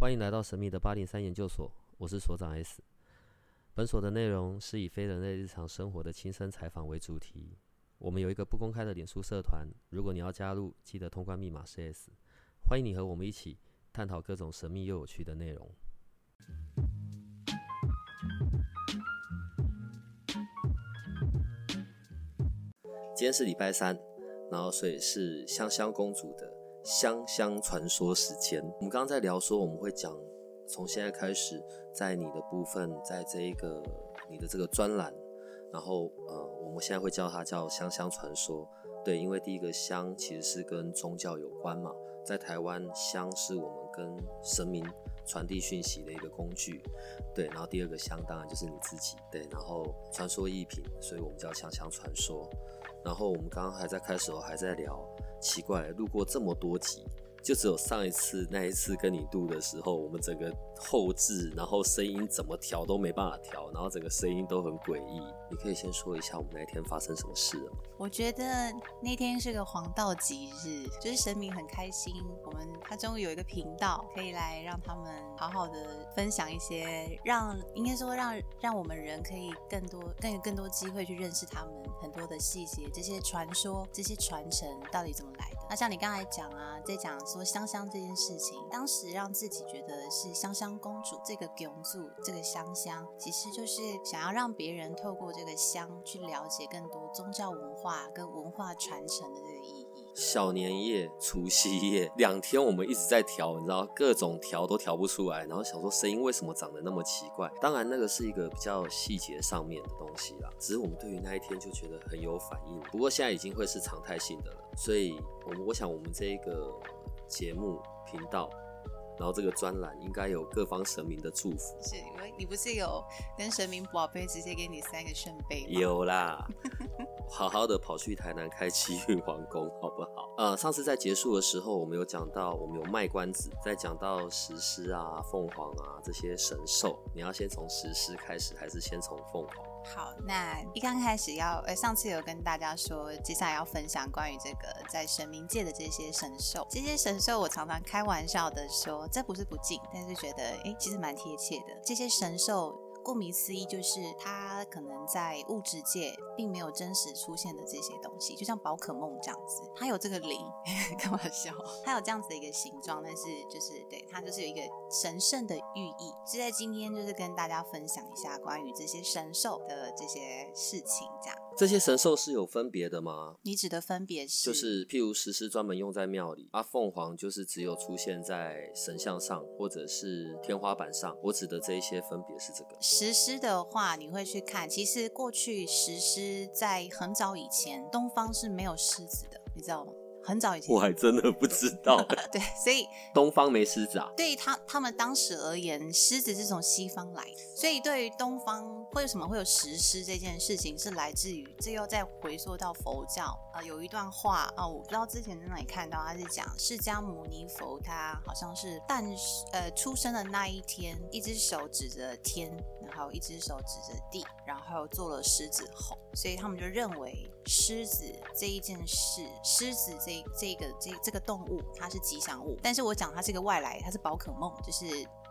欢迎来到神秘的八零三研究所，我是所长 S。本所的内容是以非人类日常生活的亲身采访为主题。我们有一个不公开的脸书社团，如果你要加入，记得通关密码是 S。欢迎你和我们一起探讨各种神秘又有趣的内容。今天是礼拜三，然后所以是香香公主的香香传说时间。我们刚刚在聊说，我们会讲从现在开始，在你的部分，在这一个你的这个专栏，然后呃，我们现在会叫它叫香香传说。对，因为第一个香其实是跟宗教有关嘛，在台湾香是我们跟神明传递讯息的一个工具。对，然后第二个香当然就是你自己。对，然后传说一品，所以我们叫香香传说。然后我们刚刚还在开始还在聊，奇怪，路过这么多集。就只有上一次那一次跟你录的时候，我们整个后置，然后声音怎么调都没办法调，然后整个声音都很诡异。你可以先说一下我们那一天发生什么事了吗？我觉得那天是个黄道吉日，就是神明很开心，我们他终于有一个频道可以来让他们好好的分享一些，让应该说让让我们人可以更多更有更多机会去认识他们很多的细节，这些传说、这些传承到底怎么来？那像你刚才讲啊，在讲说香香这件事情，当时让自己觉得是香香公主这个囧族，这个香香，其实就是想要让别人透过这个香去了解更多宗教文化跟文化传承的这个意。小年夜、除夕夜两天，我们一直在调，你知道各种调都调不出来，然后想说声音为什么长得那么奇怪？当然那个是一个比较细节上面的东西啦，只是我们对于那一天就觉得很有反应。不过现在已经会是常态性的了，所以我们我想我们这一个节目频道。然后这个专栏应该有各方神明的祝福。是因为你不是有跟神明宝贝直接给你三个圣杯吗？有啦，好好的跑去台南开七运皇宫，好不好？呃，上次在结束的时候，我们有讲到，我们有卖关子，在讲到石狮啊、凤凰啊这些神兽，你要先从石狮开始，还是先从凤凰？好，那一刚开始要，呃，上次有跟大家说，接下来要分享关于这个在神明界的这些神兽。这些神兽，我常常开玩笑的说，这不是不敬，但是觉得，哎，其实蛮贴切的。这些神兽。顾名思义，就是它可能在物质界并没有真实出现的这些东西，就像宝可梦这样子，它有这个灵，开玩笑，它有这样子的一个形状，但是就是对它就是有一个神圣的寓意。是在今天就是跟大家分享一下关于这些神兽的这些事情，这样。这些神兽是有分别的吗？你指的分别是，就是譬如石狮专门用在庙里，啊，凤凰就是只有出现在神像上或者是天花板上。我指的这一些分别是这个。石狮的话，你会去看，其实过去石狮在很早以前，东方是没有狮子的，你知道吗？很早以前，我还真的不知道。对，所以 东方没狮子啊。对于他他们当时而言，狮子是从西方来，所以对于东方为什么会有石狮这件事情，是来自于这又再回溯到佛教啊，有一段话啊，我不知道之前在哪里看到，他是讲释迦牟尼佛他好像是诞呃出生的那一天，一只手指着天，然后一只手指着地，然后做了狮子吼，所以他们就认为狮子这一件事，狮子这。这个这这个动物它是吉祥物，但是我讲它是一个外来，它是宝可梦，就是。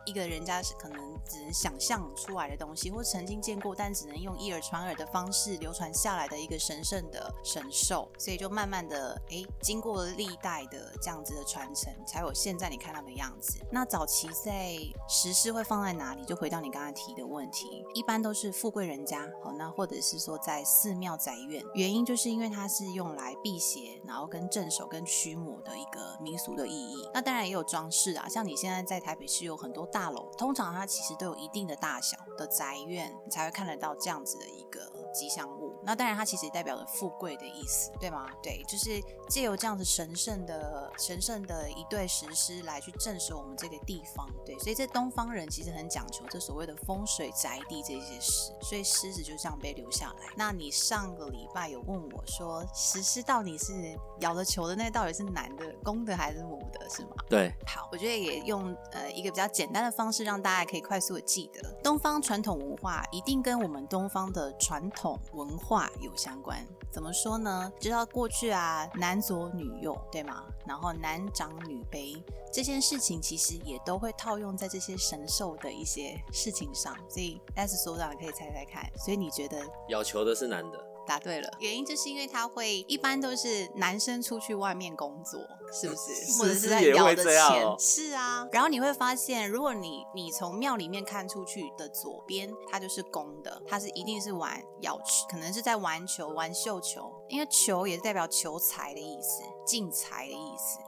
一个人家是可能只能想象出来的东西，或曾经见过，但只能用一耳传耳的方式流传下来的一个神圣的神兽，所以就慢慢的，哎，经过历代的这样子的传承，才有现在你看到的样子。那早期在石狮会放在哪里？就回到你刚才提的问题，一般都是富贵人家，好，那或者是说在寺庙宅院，原因就是因为它是用来辟邪，然后跟镇守跟驱魔的一个民俗的意义。那当然也有装饰啊，像你现在在台北市有很多。大大楼通常它其实都有一定的大小的宅院，才会看得到这样子的一个吉祥物。那当然它其实也代表着富贵的意思，对吗？对，就是借由这样子神圣的、神圣的一对石狮来去证实我们这个地方。对，所以这东方人其实很讲求这所谓的风水宅地这些事，所以狮子就这样被留下来。那你上个礼拜有问我说，石狮到底是咬了球的那到底是男的、公的还是母的，是吗？对。好，我觉得也用呃一个比较简单的。方式让大家可以快速的记得，东方传统文化一定跟我们东方的传统文化有相关。怎么说呢？知道过去啊，男左女右，对吗？然后男长女卑这件事情，其实也都会套用在这些神兽的一些事情上。所以，S 所长可以猜猜看。所以你觉得要求的是男的？答对了，原因就是因为他会一般都是男生出去外面工作，是不是？或者是在摇的钱？是啊。然后你会发现，如果你你从庙里面看出去的左边，它就是公的，它是一定是玩要可能是在玩球、玩绣球，因为球也是代表求财的意思，进财的意思。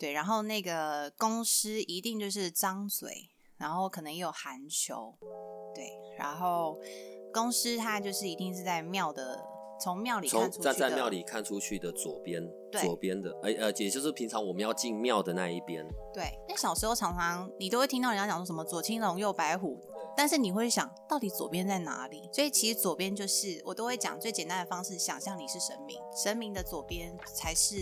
对，然后那个公司一定就是张嘴，然后可能也有含球，对，然后。公司它就是一定是在庙的，从庙里看出去站在庙里看出去的左边，左边的，哎呃，也就是平常我们要进庙的那一边。对，那小时候常常你都会听到人家讲说什么左青龙右白虎，但是你会想到底左边在哪里？所以其实左边就是我都会讲最简单的方式，想象你是神明，神明的左边才是。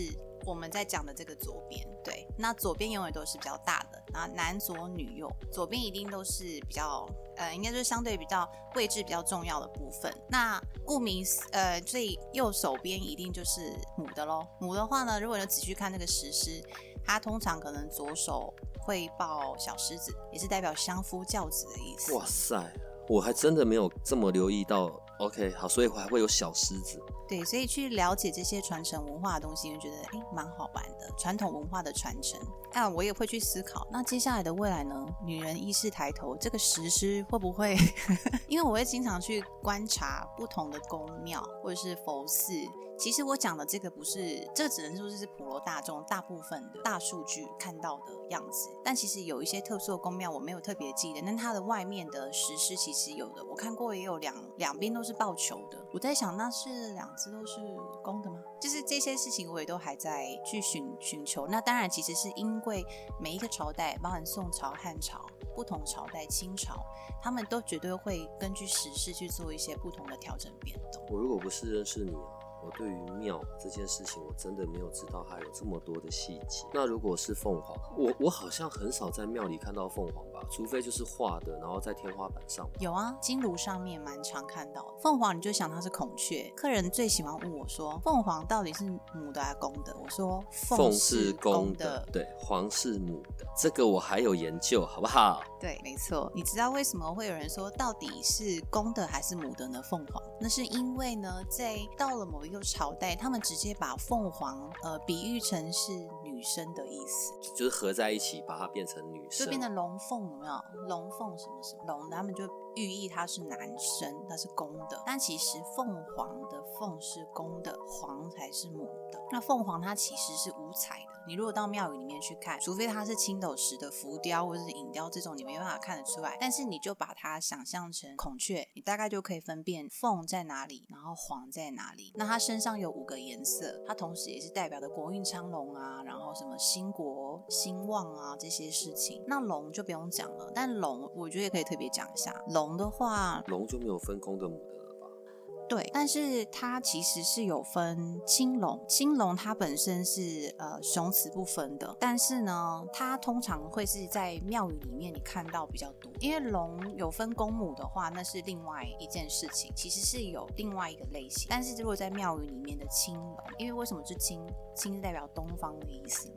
我们在讲的这个左边，对，那左边永远都是比较大的，然后男左女右，左边一定都是比较，呃，应该就是相对比较位置比较重要的部分。那顾名思，呃，最右手边一定就是母的喽。母的话呢，如果你仔细看那个石狮，它通常可能左手会抱小狮子，也是代表相夫教子的意思。哇塞，我还真的没有这么留意到。OK，好，所以还会有小狮子。对，所以去了解这些传承文化的东西，就觉得哎，蛮好玩的。传统文化的传承，那我也会去思考，那接下来的未来呢？女人意识抬头，这个实施会不会？因为我会经常去观察不同的宫庙或者是佛寺。其实我讲的这个不是，这只能说是普罗大众大部分的大数据看到的样子。但其实有一些特殊的宫庙，我没有特别记得。但它的外面的石狮其实有的，我看过也有两两边都是抱球的。我在想，那是两只都是公的吗？就是这些事情，我也都还在去寻寻求。那当然，其实是因为每一个朝代，包含宋朝、汉朝、不同朝代、清朝，他们都绝对会根据时事去做一些不同的调整变动。我如果不是认识你。我对于庙这件事情，我真的没有知道它有这么多的细节。那如果是凤凰，我我好像很少在庙里看到凤凰吧，除非就是画的，然后在天花板上。有啊，金炉上面蛮常看到凤凰，你就想它是孔雀。客人最喜欢问我说，凤凰到底是母的还是公的？我说凤是公的，对，凰是母的。这个我还有研究，好不好？对，没错。你知道为什么会有人说到底是公的还是母的呢？凤凰，那是因为呢，在到了某一个朝代，他们直接把凤凰呃比喻成是女生的意思，就是合在一起把它变成女生，就变成龙凤，有没有？龙凤什么什么龙，他们就寓意它是男生，它是公的。但其实凤凰的凤是公的，凰才是母的。那凤凰它其实是五彩的。你如果到庙宇里面去看，除非它是青斗石的浮雕或者是影雕这种，你没办法看得出来。但是你就把它想象成孔雀，你大概就可以分辨凤在哪里，然后黄在哪里。那它身上有五个颜色，它同时也是代表的国运昌隆啊，然后什么兴国兴旺啊这些事情。那龙就不用讲了，但龙我觉得也可以特别讲一下。龙的话，龙就没有分公的母的。对，但是它其实是有分青龙，青龙它本身是呃雄雌不分的，但是呢，它通常会是在庙宇里面你看到比较多，因为龙有分公母的话，那是另外一件事情，其实是有另外一个类型。但是如果在庙宇里面的青龙，因为为什么是青？青是代表东方的意思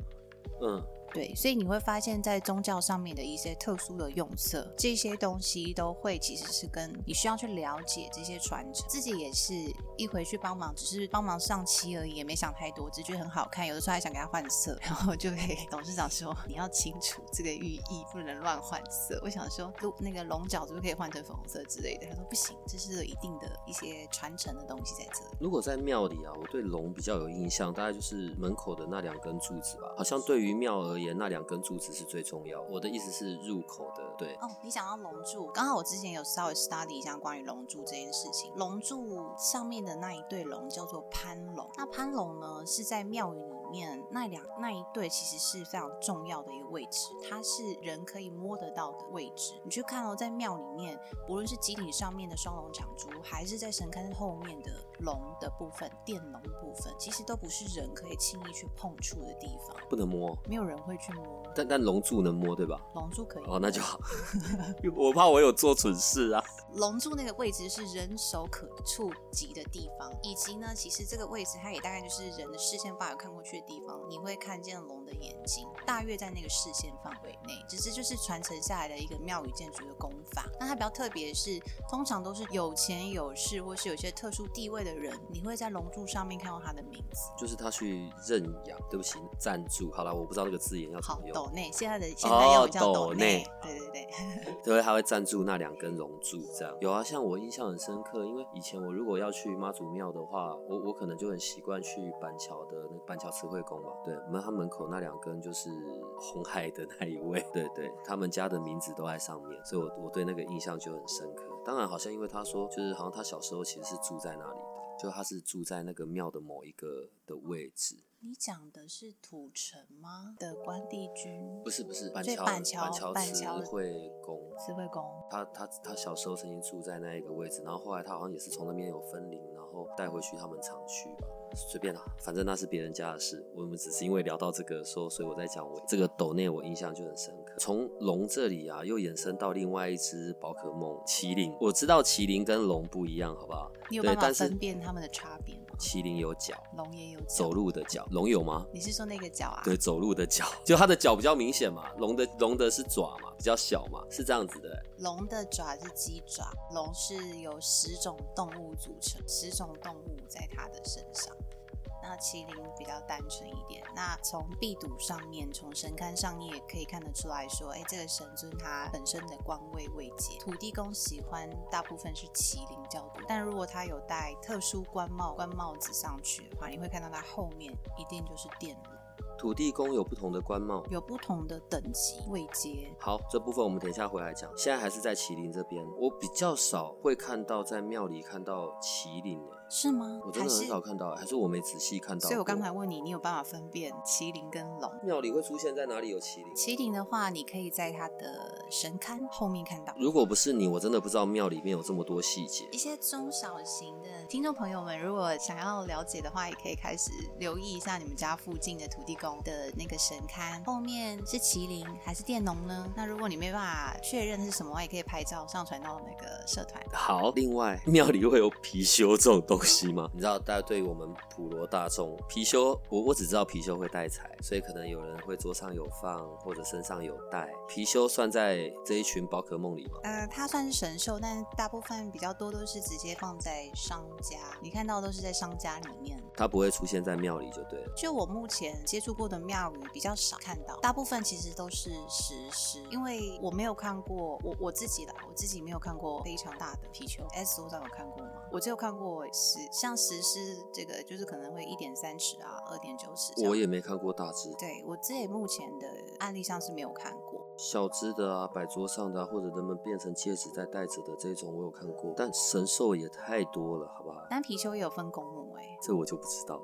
嗯。对，所以你会发现在宗教上面的一些特殊的用色，这些东西都会其实是跟你需要去了解这些传承。自己也是一回去帮忙，只是帮忙上漆而已，也没想太多，只觉得很好看。有的时候还想给他换色，然后就给董事长说：“你要清楚这个寓意，不能乱换色。”我想说，龙那个龙角是不是可以换成粉红色之类的？他说不行，这是有一定的一些传承的东西在这里。如果在庙里啊，我对龙比较有印象，大概就是门口的那两根柱子吧。好像对于庙而，那两根柱子是最重要。我的意思是入口的，对。哦，你想要龙柱？刚好我之前有稍微 study 一下关于龙柱这件事情。龙柱上面的那一对龙叫做攀龙。那攀龙呢，是在庙宇里。面那两那一对其实是非常重要的一个位置，它是人可以摸得到的位置。你去看哦，在庙里面，无论是基顶上面的双龙长珠，还是在神龛后面的龙的部分、电龙部分，其实都不是人可以轻易去碰触的地方，不能摸，没有人会去摸。但但龙柱能摸对吧？龙柱可以哦，那就好。我怕我有做蠢事啊。龙柱那个位置是人手可触及的地方，以及呢，其实这个位置它也大概就是人的视线范围看过去的地方，你会看见龙的眼睛，大约在那个视线范围内。只是就是传承下来的一个庙宇建筑的功法。那它比较特别的是，通常都是有钱有势或是有些特殊地位的人，你会在龙柱上面看到他的名字，就是他去认养。对不起，赞助。好了，我不知道那个字眼要怎么用。斗内，现在的现在要叫斗内。对对对，对，他会赞助那两根龙柱。这样有啊，像我印象很深刻，因为以前我如果要去妈祖庙的话，我我可能就很习惯去板桥的那板桥慈惠宫嘛。对，门他门口那两根就是红海的那一位，对对，他们家的名字都在上面，所以我我对那个印象就很深刻。当然，好像因为他说，就是好像他小时候其实是住在那里的，就他是住在那个庙的某一个的位置。你讲的是土城吗？的关帝君？不是不是，板桥板桥慈惠宫。慈惠宫。他他他小时候曾经住在那一个位置，然后后来他好像也是从那边有分灵，然后带回去他们常去吧。随便啦，反正那是别人家的事。我们只是因为聊到这个说，所以我在讲我这个抖内，我印象就很深刻。从龙这里啊，又延伸到另外一只宝可梦麒麟。我知道麒麟跟龙不一样，好不好？你有办法分辨它们的差别吗？麒麟有脚，龙也有走路的脚。龙有吗？你是说那个脚啊？对，走路的脚，就它的脚比较明显嘛。龙的龙的是爪嘛，比较小嘛，是这样子的。龙的爪是鸡爪，龙是由十种动物组成，十种动物在它的身上。那麒麟比较单纯一点。那从壁堵上面，从神龛上面也可以看得出来说，哎，这个神尊它本身的官位位阶，土地公喜欢大部分是麒麟较多。但如果他有戴特殊官帽、官帽子上去的话，你会看到他后面一定就是电龙。土地公有不同的官帽，有不同的等级位阶。好，这部分我们等一下回来讲。现在还是在麒麟这边，我比较少会看到在庙里看到麒麟诶。是吗？我真的很少看到，还是我没仔细看到。所以我刚才问你，你有办法分辨麒麟跟龙？庙里会出现在哪里有麒麟？麒麟的话，你可以在它的神龛后面看到。如果不是你，我真的不知道庙里面有这么多细节。一些中小型的听众朋友们，如果想要了解的话，也可以开始留意一下你们家附近的土地公的那个神龛后面是麒麟还是电龙呢？那如果你没办法确认是什么，也可以拍照上传到那个社团。好，另外庙里会有貔貅这种东。东西吗？你知道，大家对于我们普罗大众，貔貅，我我只知道貔貅会带财，所以可能有人会桌上有放，或者身上有带。貔貅算在这一群宝可梦里吗？呃，它算是神兽，但大部分比较多都是直接放在商家，你看到都是在商家里面，它不会出现在庙里就对了。就我目前接触过的庙宇比较少看到，大部分其实都是石狮，因为我没有看过，我我自己啦，我自己没有看过非常大的貔貅。S 我有看过吗？我只有看过。像石狮这个，就是可能会一点三尺啊，二点九尺。我也没看过大只。对我自己目前的案例上是没有看过小只的啊，摆桌上的啊，或者人们变成戒指在戴着的这种，我有看过。但神兽也太多了，好不好？但貔貅也有分公母哎，这我就不知道。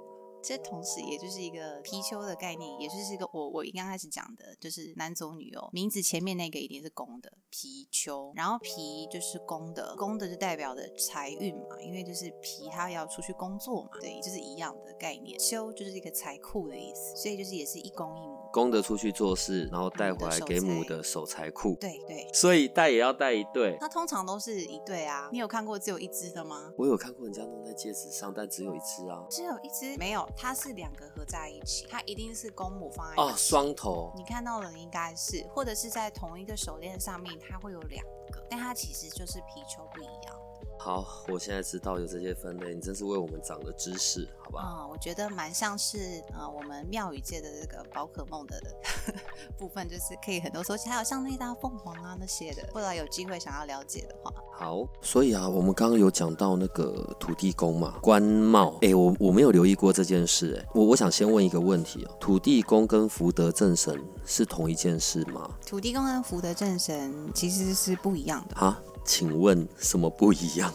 这同时也就是一个貔貅的概念，也就是一个我我一刚开始讲的，就是男左女右，名字前面那个一定是公的貔貅，然后貔就是公的，公的就代表的财运嘛，因为就是貔它要出去工作嘛，对，就是一样的概念。貅就是一个财库的意思，所以就是也是一公一母。公的出去做事，然后带回来给母的守财库。对对，所以带也要带一对。那通常都是一对啊。你有看过只有一只的吗？我有看过人家弄在戒指上，但只有一只啊。只有一只？没有，它是两个合在一起，它一定是公母放在哦，双头。你看到的应该是，或者是在同一个手链上面，它会有两个，但它其实就是皮球不一样。好，我现在知道有这些分类，你真是为我们长了知识，好吧？啊，我觉得蛮像是呃，我们庙宇界的这个宝可梦的 部分，就是可以很多说起，还有像那大凤凰啊那些的，不知道有机会想要了解的话。好，所以啊，我们刚刚有讲到那个土地公嘛，官帽，哎，我我没有留意过这件事，哎，我我想先问一个问题哦，土地公跟福德正神是同一件事吗？土地公跟福德正神其实是不一样的啊。请问什么不一样？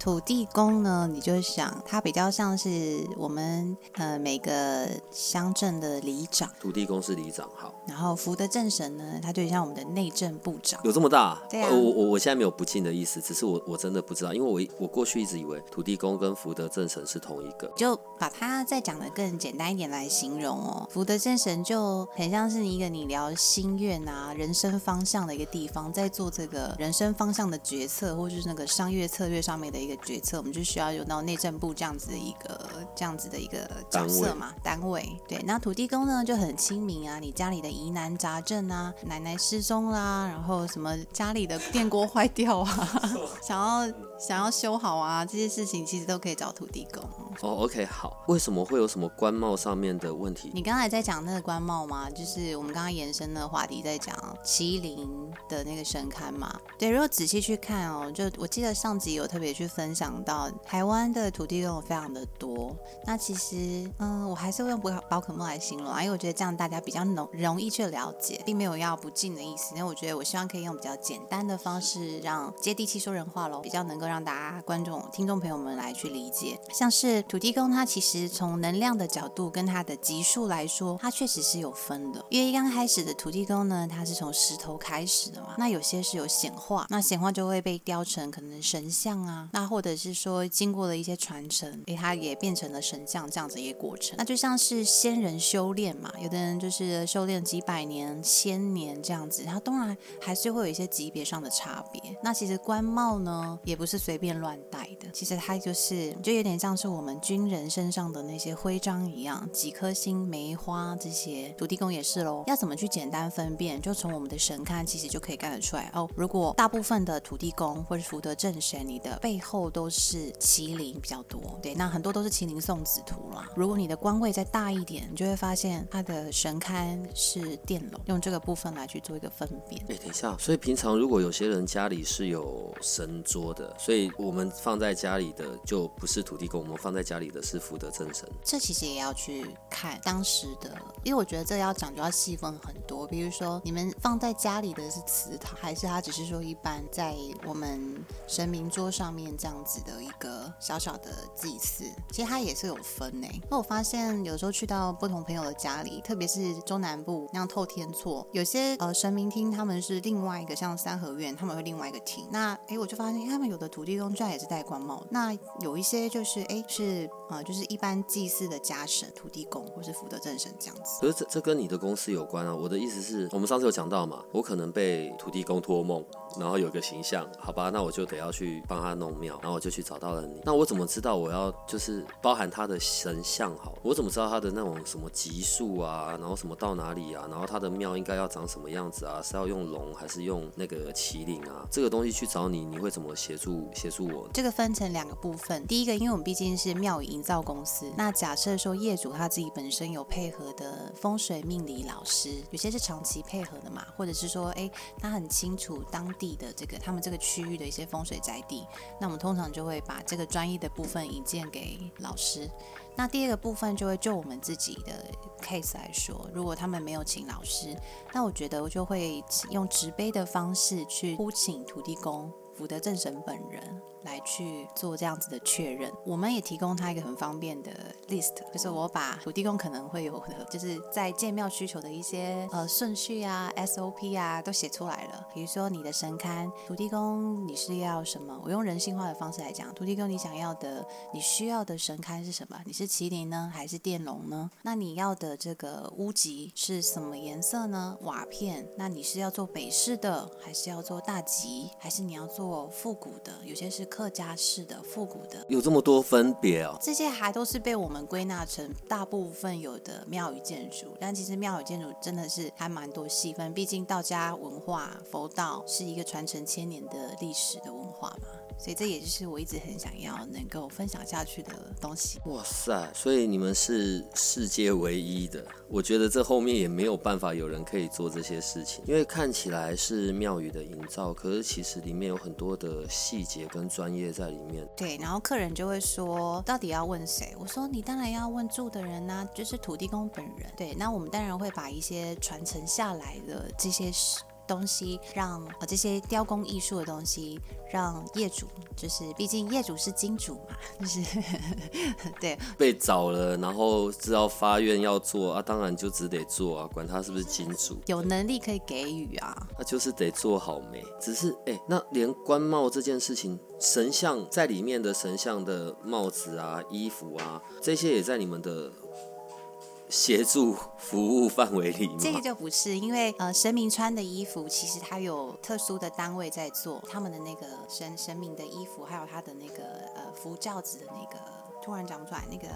土地公呢，你就想他比较像是我们呃每个乡镇的里长，土地公是里长，好，然后福德正神呢，他就像我们的内政部长。有这么大？对啊呃我我我现在没有不敬的意思，只是我我真的不知道，因为我我过去一直以为土地公跟福德正神是同一个。就把它再讲的更简单一点来形容哦，福德正神就很像是一个你聊心愿啊、人生方向的一个地方，在做这个人生方向的决策，或是那个商业策略上面的一个决策，我们就需要有到内政部这样子的一个这样子的一个角色嘛，单位。对，那土地公呢就很亲民啊，你家里的疑难杂症啊，奶奶失踪啦，然后什么家里的电锅坏掉啊，想要想要修好啊，这些事情其实都可以找土地公。哦，OK，好，为什么会有什么官帽上面的问题？你刚才在讲那个官帽吗？就是我们刚刚延伸的话题，在讲麒麟的那个神龛嘛。对，如果仔细去看哦，就我记得上集有特别去分分享到，台湾的土地公非常的多。那其实，嗯，我还是会用宝宝可梦来形容啊，因为我觉得这样大家比较容容易去了解，并没有要不敬的意思。因为我觉得我希望可以用比较简单的方式，让接地气说人话喽，比较能够让大家观众、听众朋友们来去理解。像是土地公，它其实从能量的角度跟它的级数来说，它确实是有分的。因为一刚开始的土地公呢，它是从石头开始的嘛，那有些是有显化，那显化就会被雕成可能神像啊，那或者是说经过了一些传承，诶，它也变成了神像这样子一个过程。那就像是仙人修炼嘛，有的人就是修炼几百年、千年这样子，它当然还是会有一些级别上的差别。那其实官帽呢，也不是随便乱戴的，其实它就是就有点像是我们军人身上的那些徽章一样，几颗星、梅花这些，土地公也是喽。要怎么去简单分辨？就从我们的神龛其实就可以看得出来哦。如果大部分的土地公或者福德正神，你的背后都是麒麟比较多，对，那很多都是麒麟送子图啦。如果你的官位再大一点，你就会发现它的神龛是殿龙，用这个部分来去做一个分辨。哎，等一下，所以平常如果有些人家里是有神桌的，所以我们放在家里的就不是土地公，我们放在家里的是福德正神。这其实也要去看当时的，因为我觉得这要讲究要细分很多。比如说，你们放在家里的是祠堂，还是它只是说一般在我们神明桌上面这样子的一个小小的祭祀？其实它也是有分呢。那我发现有时候去到不同朋友的家里，特别是中南部那样透天厝，有些呃神明厅他们是另外一个，像三合院他们会另外一个厅。那诶，我就发现他们有的土地公居然也是戴官帽，那有一些就是诶是呃就是一般祭祀的家神土地公或是福德正神这样子。可是这这跟你的公司有关啊。我的意思是我们上次有讲到嘛，我可能被土地公托梦，然后有个形象，好吧，那我就得要去帮他弄庙，然后我就去找到了你。那我怎么知道我要就是包含他的神像好？我怎么知道他的那种什么级数啊，然后什么到哪里啊，然后他的庙应该要长什么样子啊？是要用龙还是用那个麒麟啊？这个东西去找你，你会怎么协助协助我？这个分成两个部分，第一个，因为我们毕竟是庙宇营造公司，那假设说业主他自己本身有配合的风水命理老师，有些是长期配合的嘛，或者是说，哎，他很清楚当地的这个他们这个区域的一些风水宅地，那我们通常就会把这个专业的部分引荐给老师。那第二个部分就会就我们自己的 case 来说，如果他们没有请老师，那我觉得我就会用直杯的方式去呼请土地公。福德正神本人来去做这样子的确认，我们也提供他一个很方便的 list，就是我把土地公可能会有的，就是在建庙需求的一些呃顺序啊、SOP 啊都写出来了。比如说你的神龛，土地公你是要什么？我用人性化的方式来讲，土地公你想要的、你需要的神龛是什么？你是麒麟呢，还是电龙呢？那你要的这个屋脊是什么颜色呢？瓦片？那你是要做北式的，还是要做大吉，还是你要做？复古的，有些是客家式的复古的，有这么多分别哦。这些还都是被我们归纳成大部分有的庙宇建筑，但其实庙宇建筑真的是还蛮多细分，毕竟道家文化、佛道是一个传承千年的历史的文化嘛。所以这也就是我一直很想要能够分享下去的东西。哇塞！所以你们是世界唯一的，我觉得这后面也没有办法有人可以做这些事情，因为看起来是庙宇的营造，可是其实里面有很多的细节跟专业在里面。对，然后客人就会说，到底要问谁？我说你当然要问住的人呐、就是土地公本人。对，那我们当然会把一些传承下来的这些事。东西让呃这些雕工艺术的东西让业主，就是毕竟业主是金主嘛，就是 对被找了，然后知道发愿要做啊，当然就只得做啊，管他是不是金主，有能力可以给予啊，那就是得做好没。只是哎，那连官帽这件事情，神像在里面的神像的帽子啊、衣服啊，这些也在你们的。协助服务范围里，这个就不是，因为呃，神明穿的衣服其实它有特殊的单位在做他们的那个神神明的衣服，还有他的那个呃服轿子的那个。突然讲不出来，那个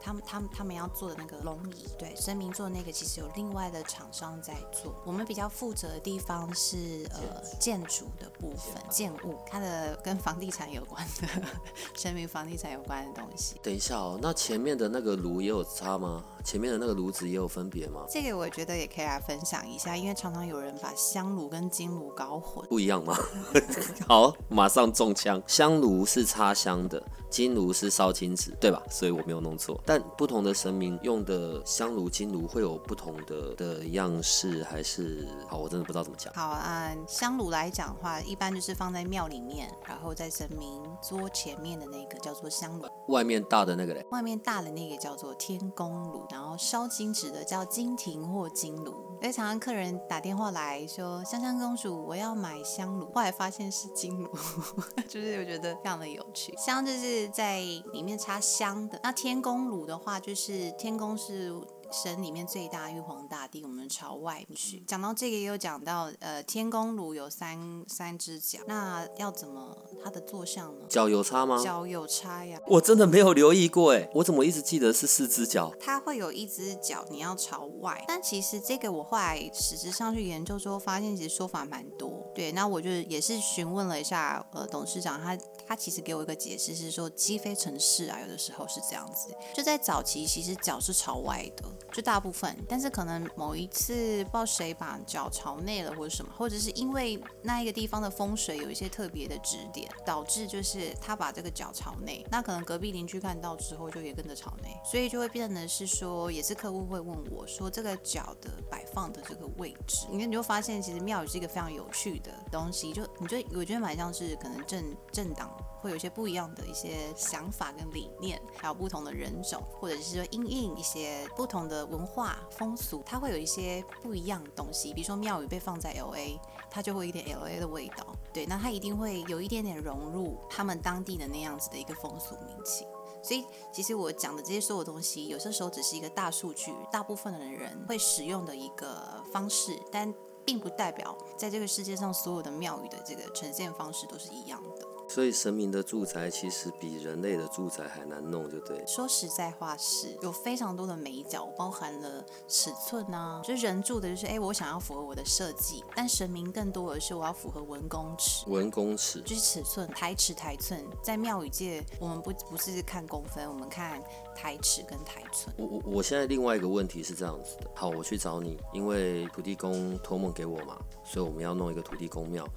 他们他们他们要做的那个龙椅，对，神明做那个其实有另外的厂商在做。我们比较负责的地方是呃建筑的部分，建物，它的跟房地产有关的，神明房地产有关的东西。等一下哦，那前面的那个炉也有差吗？前面的那个炉子也有分别吗？这个我觉得也可以来分享一下，因为常常有人把香炉跟金炉搞混，不一样吗？好，马上中枪，香炉是插香的。金炉是烧金纸，对吧？所以我没有弄错。但不同的神明用的香炉、金炉会有不同的的样式，还是好？我真的不知道怎么讲。好啊，香炉来讲的话，一般就是放在庙里面，然后在神明桌前面的那个叫做香炉，外面大的那个嘞？外面大的那个叫做天宫炉，然后烧金纸的叫金亭或金炉。所以常常客人打电话来说：“香香公主，我要买香炉。”后来发现是金炉，就是我觉得非常的有趣。香就是。在里面插香的那天宫炉的话，就是天宫是。神里面最大玉皇大帝，我们朝外去。讲到这个，也有讲到，呃，天宫炉有三三只脚，那要怎么它的坐向呢？脚有差吗？脚有差呀。我真的没有留意过，哎，我怎么一直记得是四只脚？它会有一只脚你要朝外，但其实这个我后来实质上去研究之后，发现其实说法蛮多。对，那我就也是询问了一下，呃，董事长他他其实给我一个解释是说，鸡飞城市啊，有的时候是这样子，就在早期其实脚是朝外的。就大部分，但是可能某一次不知道谁把脚朝内了或者什么，或者是因为那一个地方的风水有一些特别的指点，导致就是他把这个脚朝内，那可能隔壁邻居看到之后就也跟着朝内，所以就会变成是说，也是客户会问我说这个脚的摆放的这个位置，因为你就发现其实庙宇是一个非常有趣的东西，就你就我觉得蛮像是可能政政党。会有一些不一样的一些想法跟理念，还有不同的人种，或者是说因应一些不同的的文化风俗，它会有一些不一样的东西。比如说庙宇被放在 L A，它就会有一点 L A 的味道，对，那它一定会有一点点融入他们当地的那样子的一个风俗民情。所以其实我讲的这些所有东西，有些时候只是一个大数据，大部分的人会使用的一个方式，但并不代表在这个世界上所有的庙宇的这个呈现方式都是一样的。所以神明的住宅其实比人类的住宅还难弄，就对。说实在话，是有非常多的美角，包含了尺寸啊，就是人住的，就是哎，我想要符合我的设计。但神明更多的是我要符合文公尺，文公尺就是尺寸，台尺台寸。在庙宇界，我们不不是看公分，我们看台尺跟台寸。我我我现在另外一个问题是这样子的，好，我去找你，因为土地公托梦给我嘛，所以我们要弄一个土地公庙。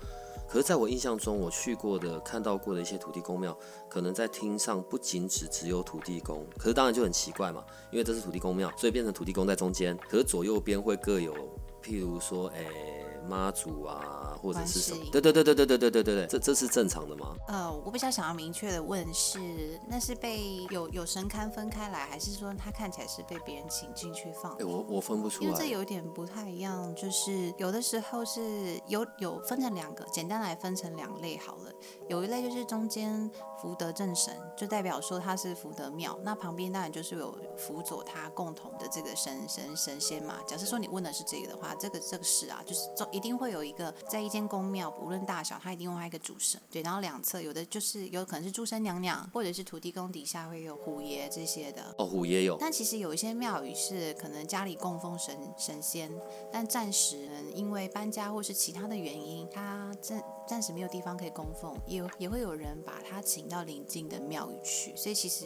可是，在我印象中，我去过的、看到过的一些土地公庙，可能在厅上不仅只只有土地公，可是当然就很奇怪嘛，因为这是土地公庙，所以变成土地公在中间，可是左右边会各有，譬如说，诶。妈祖啊，或者是什么？对对对对对对对对对对，这这是正常的吗？呃，我比较想要明确的问是，那是被有有神龛分开来，还是说他看起来是被别人请进去放？哎，我我分不出来，因为这有点不太一样。就是有的时候是有有分成两个，简单来分成两类好了。有一类就是中间福德正神，就代表说他是福德庙，那旁边当然就是有辅佐他共同的这个神神神仙嘛。假设说你问的是这个的话，这个这个是啊，就是中。一定会有一个在一间宫庙，无论大小，他一定会有一个主神。对，然后两侧有的就是有可能是诸神娘娘，或者是土地公底下会有虎爷这些的。哦，虎爷有。但其实有一些庙宇是可能家里供奉神神仙，但暂时因为搬家或是其他的原因，他暂暂时没有地方可以供奉，也也会有人把他请到邻近的庙宇去。所以其实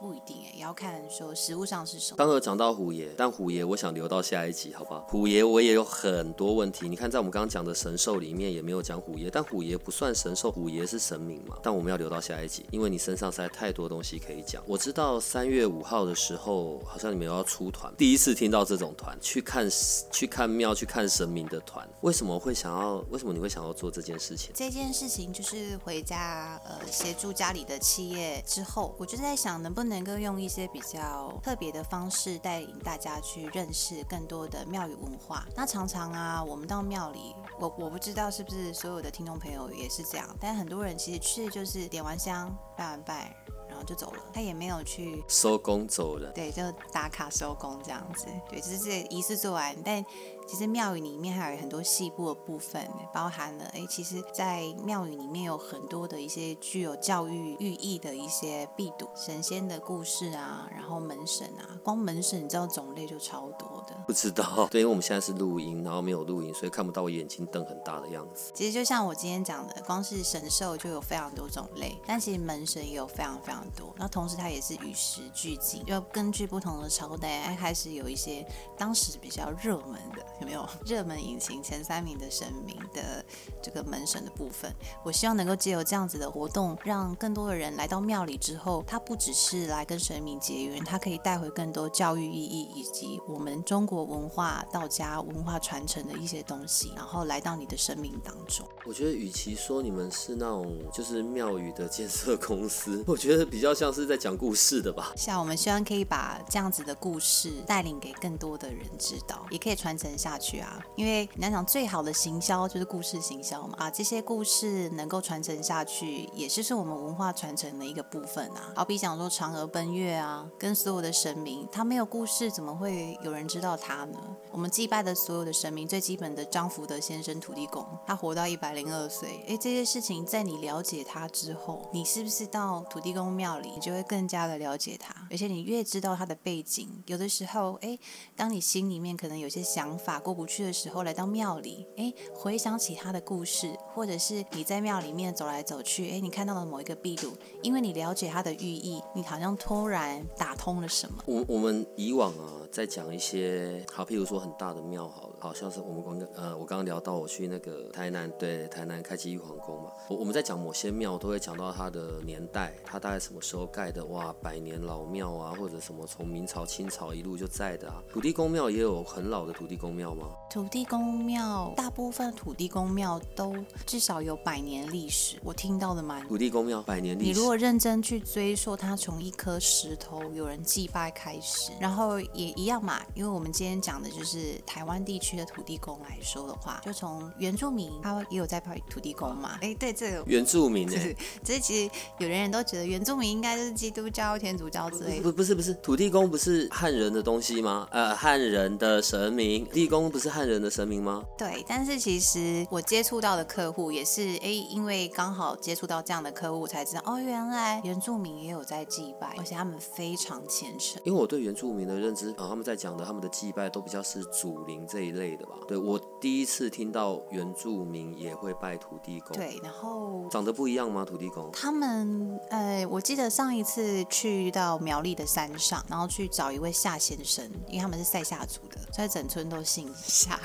不一定哎，也要看说实物上是什么。刚刚讲到虎爷，但虎爷我想留到下一集，好不好？虎爷我也有很多问题，你看。看，在我们刚刚讲的神兽里面也没有讲虎爷，但虎爷不算神兽，虎爷是神明嘛。但我们要留到下一集，因为你身上实在太多东西可以讲。我知道三月五号的时候，好像你们要出团，第一次听到这种团去看去看庙去看神明的团，为什么会想要？为什么你会想要做这件事情？这件事情就是回家呃协助家里的企业之后，我就在想能不能够用一些比较特别的方式带领大家去认识更多的庙宇文化。那常常啊，我们到庙里，我我不知道是不是所有的听众朋友也是这样，但很多人其实去就是点完香、拜完拜。然后就走了，他也没有去收工走了，对，就打卡收工这样子，对，就是这仪式做完，但。其实庙宇里面还有很多细部的部分，包含了哎，其实，在庙宇里面有很多的一些具有教育寓意的一些壁堵神仙的故事啊，然后门神啊，光门神你知道种类就超多的。不知道，对，因为我们现在是录音，然后没有录音，所以看不到我眼睛瞪很大的样子。其实就像我今天讲的，光是神兽就有非常多种类，但其实门神也有非常非常多。那同时它也是与时俱进，要根据不同的朝代，开始有一些当时比较热门的。有没有热门引擎前三名的神明的这个门神的部分？我希望能够借由这样子的活动，让更多的人来到庙里之后，他不只是来跟神明结缘，他可以带回更多教育意义以及我们中国文化、道家文化传承的一些东西，然后来到你的生命当中。我觉得，与其说你们是那种就是庙宇的建设公司，我觉得比较像是在讲故事的吧。像我们希望可以把这样子的故事带领给更多的人知道，也可以传承下。下去啊，因为你要讲最好的行销就是故事行销嘛，把这些故事能够传承下去，也是是我们文化传承的一个部分啊。好比讲说嫦娥奔月啊，跟所有的神明，他没有故事，怎么会有人知道他呢？我们祭拜的所有的神明，最基本的张福德先生土地公，他活到一百零二岁，哎，这些事情在你了解他之后，你是不是到土地公庙里，你就会更加的了解他？而且你越知道他的背景，有的时候，哎，当你心里面可能有些想法。过不去的时候，来到庙里，哎，回想起他的故事，或者是你在庙里面走来走去，哎，你看到了某一个壁炉，因为你了解它的寓意，你好像突然打通了什么。我我们以往啊，在讲一些好，譬如说很大的庙，好了，好像是我们刚刚呃，我刚刚聊到我去那个台南，对，台南开基玉皇宫嘛，我我们在讲某些庙，都会讲到它的年代，它大概什么时候盖的，哇，百年老庙啊，或者什么从明朝、清朝一路就在的啊。土地公庙也有很老的土地公庙。土地公庙，大部分土地公庙都至少有百年历史。我听到的蛮。土地公庙百年历史。你如果认真去追溯，它从一颗石头有人祭拜开始，然后也一样嘛。因为我们今天讲的就是台湾地区的土地公来说的话，就从原住民，他也有在拜土地公嘛。哎，对这个原住民，是，只是其实有人人都觉得原住民应该就是基督教、天主教之类的。不，不是，不是，土地公不是汉人的东西吗？呃，汉人的神明，地公。不是汉人的神明吗？对，但是其实我接触到的客户也是，哎，因为刚好接触到这样的客户，才知道哦，原来原住民也有在祭拜，而且他们非常虔诚。因为我对原住民的认知啊，他们在讲的他们的祭拜都比较是祖灵这一类的吧。对我第一次听到原住民也会拜土地公，对，然后长得不一样吗？土地公？他们，呃，我记得上一次去到苗栗的山上，然后去找一位夏先生，因为他们是塞夏族的，所以整村都姓。夏，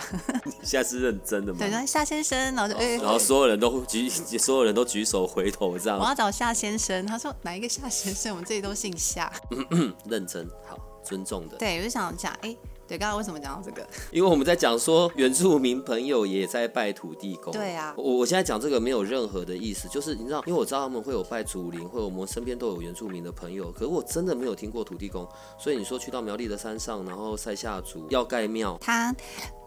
现在是认真的吗？对，夏先生，然后就，然后所有人都举，所有人都举手回头这样。我要找夏先生，他说哪一个夏先生？我们这里都姓夏。认真，好，尊重的。对，我就想讲，哎。对，刚刚为什么讲到这个？因为我们在讲说原住民朋友也在拜土地公。对啊，我我现在讲这个没有任何的意思，就是你知道，因为我知道他们会有拜祖灵，或者我们身边都有原住民的朋友，可是我真的没有听过土地公。所以你说去到苗栗的山上，然后塞下族要盖庙，他。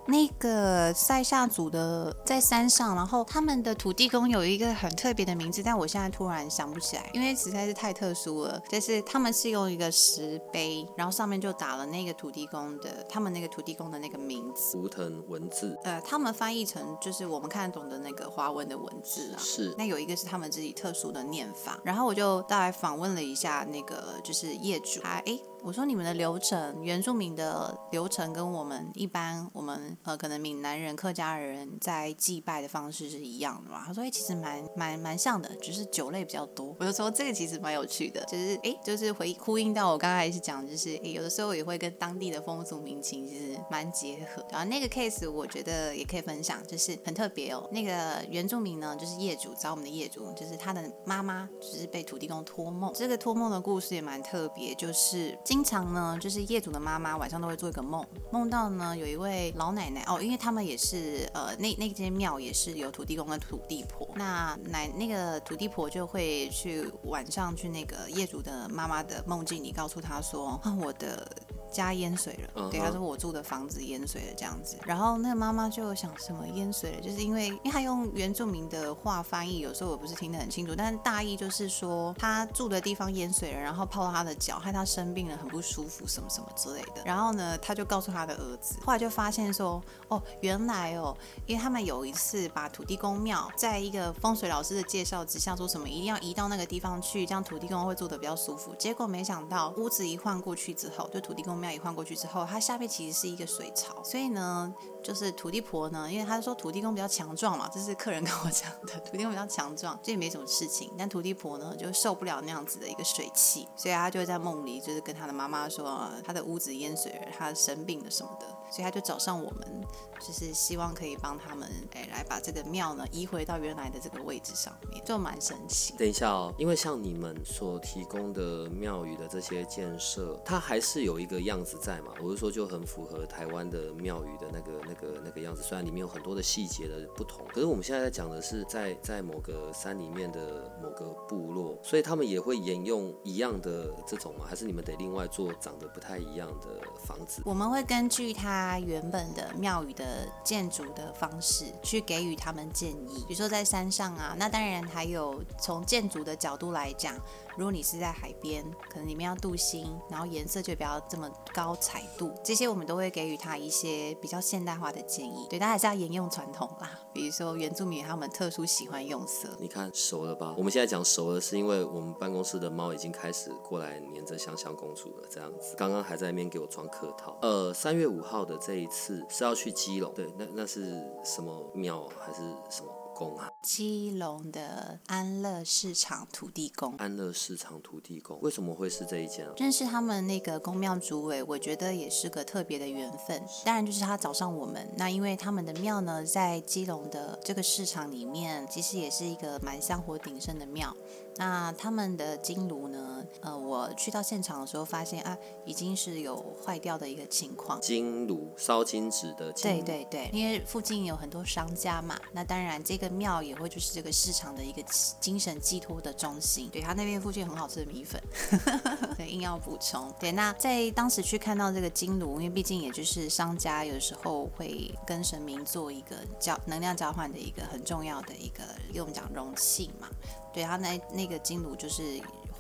那个塞夏族的在山上，然后他们的土地公有一个很特别的名字，但我现在突然想不起来，因为实在是太特殊了。就是他们是用一个石碑，然后上面就打了那个土地公的，他们那个土地公的那个名字，图腾文字。呃，他们翻译成就是我们看得懂的那个华文的文字啊。是。那有一个是他们自己特殊的念法，然后我就大概访问了一下那个就是业主，他哎。我说你们的流程，原住民的流程跟我们一般我们呃可能闽南人、客家人在祭拜的方式是一样的嘛？他说哎，其实蛮蛮蛮像的，只是酒类比较多。我就说这个其实蛮有趣的，就是哎，就是回呼应到我刚才是讲，就是有的时候也会跟当地的风俗民情其实蛮结合。然后那个 case 我觉得也可以分享，就是很特别哦。那个原住民呢，就是业主找我们的业主，就是他的妈妈就是被土地公托梦。这个托梦的故事也蛮特别，就是经常呢，就是业主的妈妈晚上都会做一个梦，梦到呢有一位老奶奶哦，因为他们也是呃那那间庙也是有土地公跟土地婆，那奶那个土地婆就会去晚上去那个业主的妈妈的梦境里告诉他说啊我的。家淹水了，对，他说我住的房子淹水了这样子，然后那个妈妈就想什么淹水了，就是因为因为他用原住民的话翻译，有时候我不是听得很清楚，但是大意就是说他住的地方淹水了，然后泡到他的脚，害他生病了，很不舒服，什么什么之类的。然后呢，他就告诉他的儿子，后来就发现说，哦，原来哦，因为他们有一次把土地公庙在一个风水老师的介绍之下，说什么一定要移到那个地方去，这样土地公会住的比较舒服。结果没想到屋子一换过去之后，就土地公。庙一换过去之后，它下面其实是一个水槽，所以呢，就是土地婆呢，因为他说土地公比较强壮嘛，这是客人跟我讲的，土地公比较强壮，这也没什么事情。但土地婆呢，就受不了那样子的一个水汽，所以他就在梦里，就是跟他的妈妈说，他的屋子淹水了，他生病了什么的，所以他就找上我们。就是希望可以帮他们，哎，来把这个庙呢移回到原来的这个位置上面，就蛮神奇。等一下哦，因为像你们所提供的庙宇的这些建设，它还是有一个样子在嘛？我是说，就很符合台湾的庙宇的那个、那个、那个样子。虽然里面有很多的细节的不同，可是我们现在在讲的是在在某个山里面的某个部落，所以他们也会沿用一样的这种吗？还是你们得另外做长得不太一样的房子？我们会根据它原本的庙宇的。建筑的方式去给予他们建议，比如说在山上啊，那当然还有从建筑的角度来讲。如果你是在海边，可能里面要镀锌，然后颜色就不要这么高彩度，这些我们都会给予他一些比较现代化的建议。对，他还是要沿用传统啦。比如说原住民他们特殊喜欢用色，你看熟了吧？我们现在讲熟了，是因为我们办公室的猫已经开始过来黏着香香公主了，这样子。刚刚还在那边给我装客套。呃，三月五号的这一次是要去基隆，对，那那是什么庙还是什么？宫啊，基隆的安乐市场土地公。安乐市场土地公为什么会是这一间啊？认识他们那个公庙主委，我觉得也是个特别的缘分。当然就是他找上我们，那因为他们的庙呢，在基隆的这个市场里面，其实也是一个蛮香火鼎盛的庙。那他们的金炉呢？呃，我去到现场的时候发现啊，已经是有坏掉的一个情况。金炉烧金纸的金。对对对，因为附近有很多商家嘛，那当然这个庙也会就是这个市场的一个精神寄托的中心。对他那边附近很好吃的米粉，对，硬要补充。对，那在当时去看到这个金炉，因为毕竟也就是商家有时候会跟神明做一个交能量交换的一个很重要的一个，用我们讲容器嘛。对他那那个金炉就是。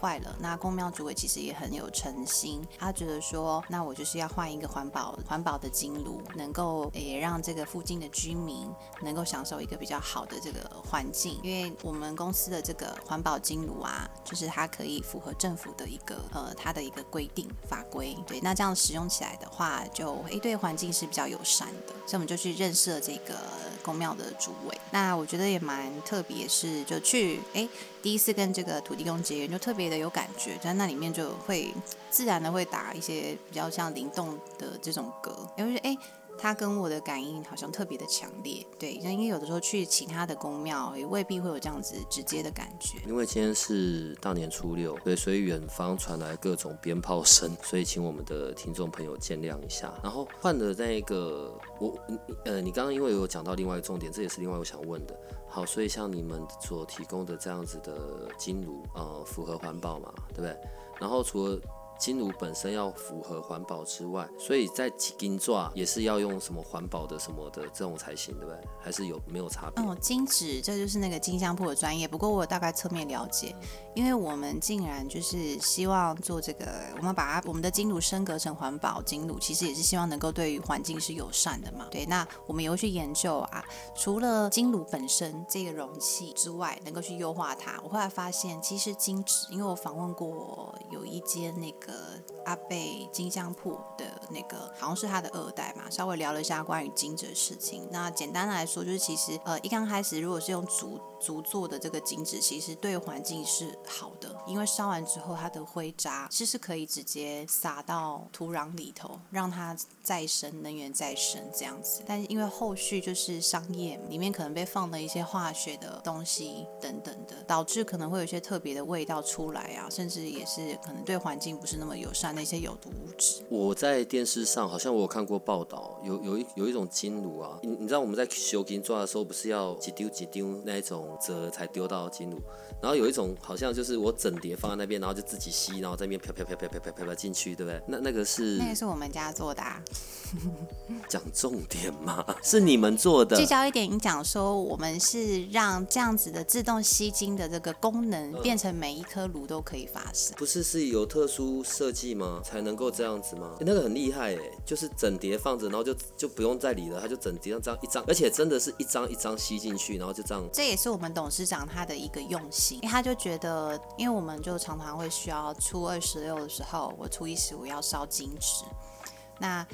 坏了，那公庙主委其实也很有诚心，他觉得说，那我就是要换一个环保环保的金炉，能够也让这个附近的居民能够享受一个比较好的这个环境，因为我们公司的这个环保金炉啊，就是它可以符合政府的一个呃它的一个规定法规，对，那这样使用起来的话，就诶对环境是比较友善的，所以我们就去认识了这个公庙的主委，那我觉得也蛮特别，是就去诶。第一次跟这个土地公结缘，就特别的有感觉，在那里面就会自然的会打一些比较像灵动的这种歌，因为哎。他跟我的感应好像特别的强烈，对，那因为有的时候去其他的宫庙也未必会有这样子直接的感觉。因为今天是大年初六，对，所以远方传来各种鞭炮声，所以请我们的听众朋友见谅一下。然后换的那个，我呃，你刚刚因为有讲到另外一个重点，这也是另外我想问的。好，所以像你们所提供的这样子的金炉，呃，符合环保嘛，对不对？然后除了金炉本身要符合环保之外，所以在金爪也是要用什么环保的什么的这种才行，对不对？还是有没有差别？哦，金纸这就是那个金香铺的专业，不过我大概侧面了解，因为我们竟然就是希望做这个，我们把它我们的金炉升格成环保金炉，其实也是希望能够对于环境是友善的嘛。对，那我们也会去研究啊，除了金炉本身这个容器之外，能够去优化它。我后来发现，其实金纸，因为我访问过有一间那个。个阿贝金香铺的那个，好像是他的二代嘛，稍微聊了一下关于金子的事情。那简单来说，就是其实呃一刚开始如果是用竹竹做的这个金纸，其实对环境是好的，因为烧完之后它的灰渣其实可以直接撒到土壤里头，让它再生能源再生这样子。但是因为后续就是商业里面可能被放了一些化学的东西等等的，导致可能会有一些特别的味道出来啊，甚至也是可能对环境不是那么友善的一些有毒物质。我在电视上好像我有看过报道，有有一有一种金炉啊，你你知道我们在修金做的时候，不是要几丢几丢那种折才丢到金炉，然后有一种好像就是我整碟放在那边，然后就自己吸，然后在那边飘飘飘飘飘飘飘进去，对不对？那那个是那个是我们家做的、啊。讲重点嘛，是你们做的。聚焦一点，你讲说我们是让这样子的自动吸金的这个功能变成每一颗炉都可以发生、不是，是有特殊设计吗？才能够这样子吗？那个很厉害哎，就是整叠放着，然后就就不用再理了，它就整叠这样一张，而且真的是一张一张吸进去，然后就这样。这也是我们董事长他的一个用心，他就觉得，因为我们就常常会需要初二十六的时候，我初一十五要烧金纸，那。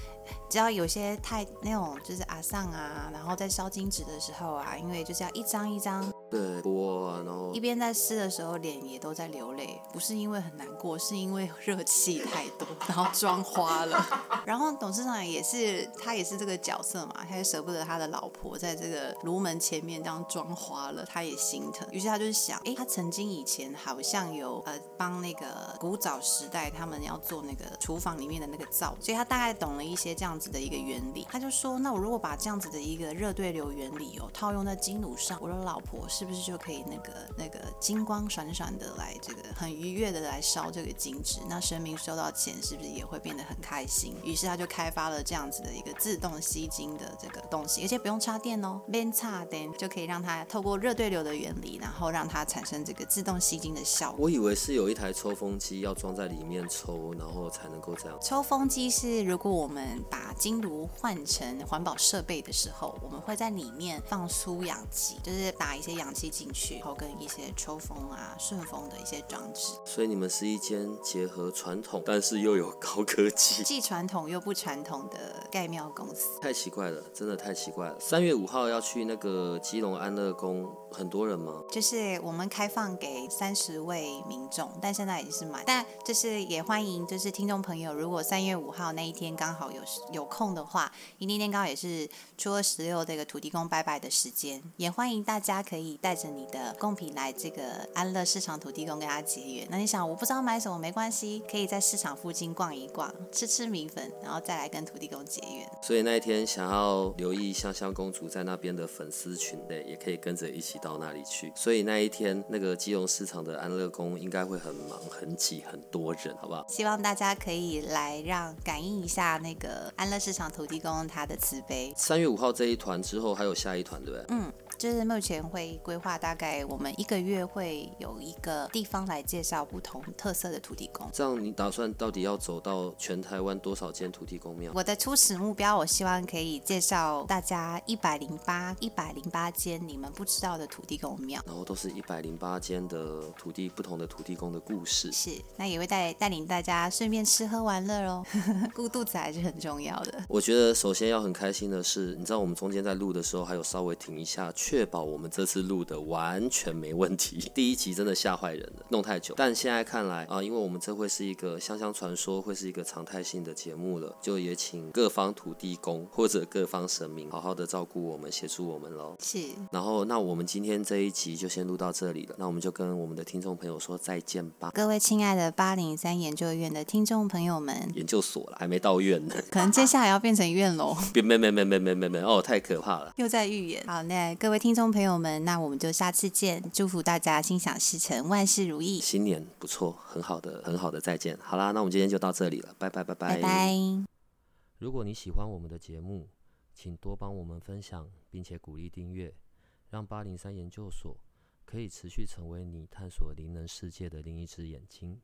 只要有些太那种就是阿丧啊，然后在烧金纸的时候啊，因为就是要一张一张对播啊，然后一边在撕的时候脸也都在流泪，不是因为很难过，是因为热气太多，然后妆花了。然后董事长也是他也是这个角色嘛，他也舍不得他的老婆在这个炉门前面这样妆花了，他也心疼。于是他就是想，哎，他曾经以前好像有呃帮那个古早时代他们要做那个厨房里面的那个灶，所以他大概懂了一些这样子。的一个原理，他就说：“那我如果把这样子的一个热对流原理哦套用在金炉上，我的老婆是不是就可以那个那个金光闪闪的来这个很愉悦的来烧这个金纸？那神明收到钱是不是也会变得很开心？于是他就开发了这样子的一个自动吸金的这个东西，而且不用插电哦，边插电就可以让它透过热对流的原理，然后让它产生这个自动吸金的效果。我以为是有一台抽风机要装在里面抽，然后才能够这样。抽风机是如果我们把金炉换成环保设备的时候，我们会在里面放输氧机，就是打一些氧气进去，然后跟一些抽风啊、顺风的一些装置。所以你们是一间结合传统，但是又有高科技，既传统又不传统的盖庙公司。太奇怪了，真的太奇怪了。三月五号要去那个基隆安乐宫，很多人吗？就是我们开放给三十位民众，但现在已经是满。但就是也欢迎，就是听众朋友，如果三月五号那一天刚好有有空的。话，因为那天刚好也是初二十六这个土地公拜拜的时间，也欢迎大家可以带着你的贡品来这个安乐市场土地公跟他结缘。那你想我不知道买什么没关系，可以在市场附近逛一逛，吃吃米粉，然后再来跟土地公结缘。所以那一天想要留意香香公主在那边的粉丝群内，也可以跟着一起到那里去。所以那一天那个基隆市场的安乐宫应该会很忙、很挤、很多人，好不好？希望大家可以来让感应一下那个安乐市场。土地公他的慈悲。三月五号这一团之后还有下一团，对不对？嗯。就是目前会规划，大概我们一个月会有一个地方来介绍不同特色的土地公。这样你打算到底要走到全台湾多少间土地公庙？我的初始目标，我希望可以介绍大家一百零八一百零八间你们不知道的土地公庙，然后都是一百零八间的土地不同的土地公的故事。是，那也会带带领大家顺便吃喝玩乐哦，顾肚子还是很重要的。我觉得首先要很开心的是，你知道我们中间在录的时候还有稍微停一下。确保我们这次录的完全没问题。第一集真的吓坏人了，弄太久。但现在看来啊，因为我们这会是一个香香传说，会是一个常态性的节目了，就也请各方土地公或者各方神明好好的照顾我们，协助我们喽。是。然后，那我们今天这一集就先录到这里了。那我们就跟我们的听众朋友说再见吧。各位亲爱的八零三研究院的听众朋友们，研究所了，还没到院呢，可能接下来要变成院喽。别没没没没没没没哦，太可怕了。又在预言。好，那各位。听众朋友们，那我们就下次见。祝福大家心想事成，万事如意。新年不错，很好的，很好的，再见。好啦，那我们今天就到这里了，拜拜拜拜拜拜。如果你喜欢我们的节目，请多帮我们分享，并且鼓励订阅，让八零三研究所可以持续成为你探索灵能世界的另一只眼睛。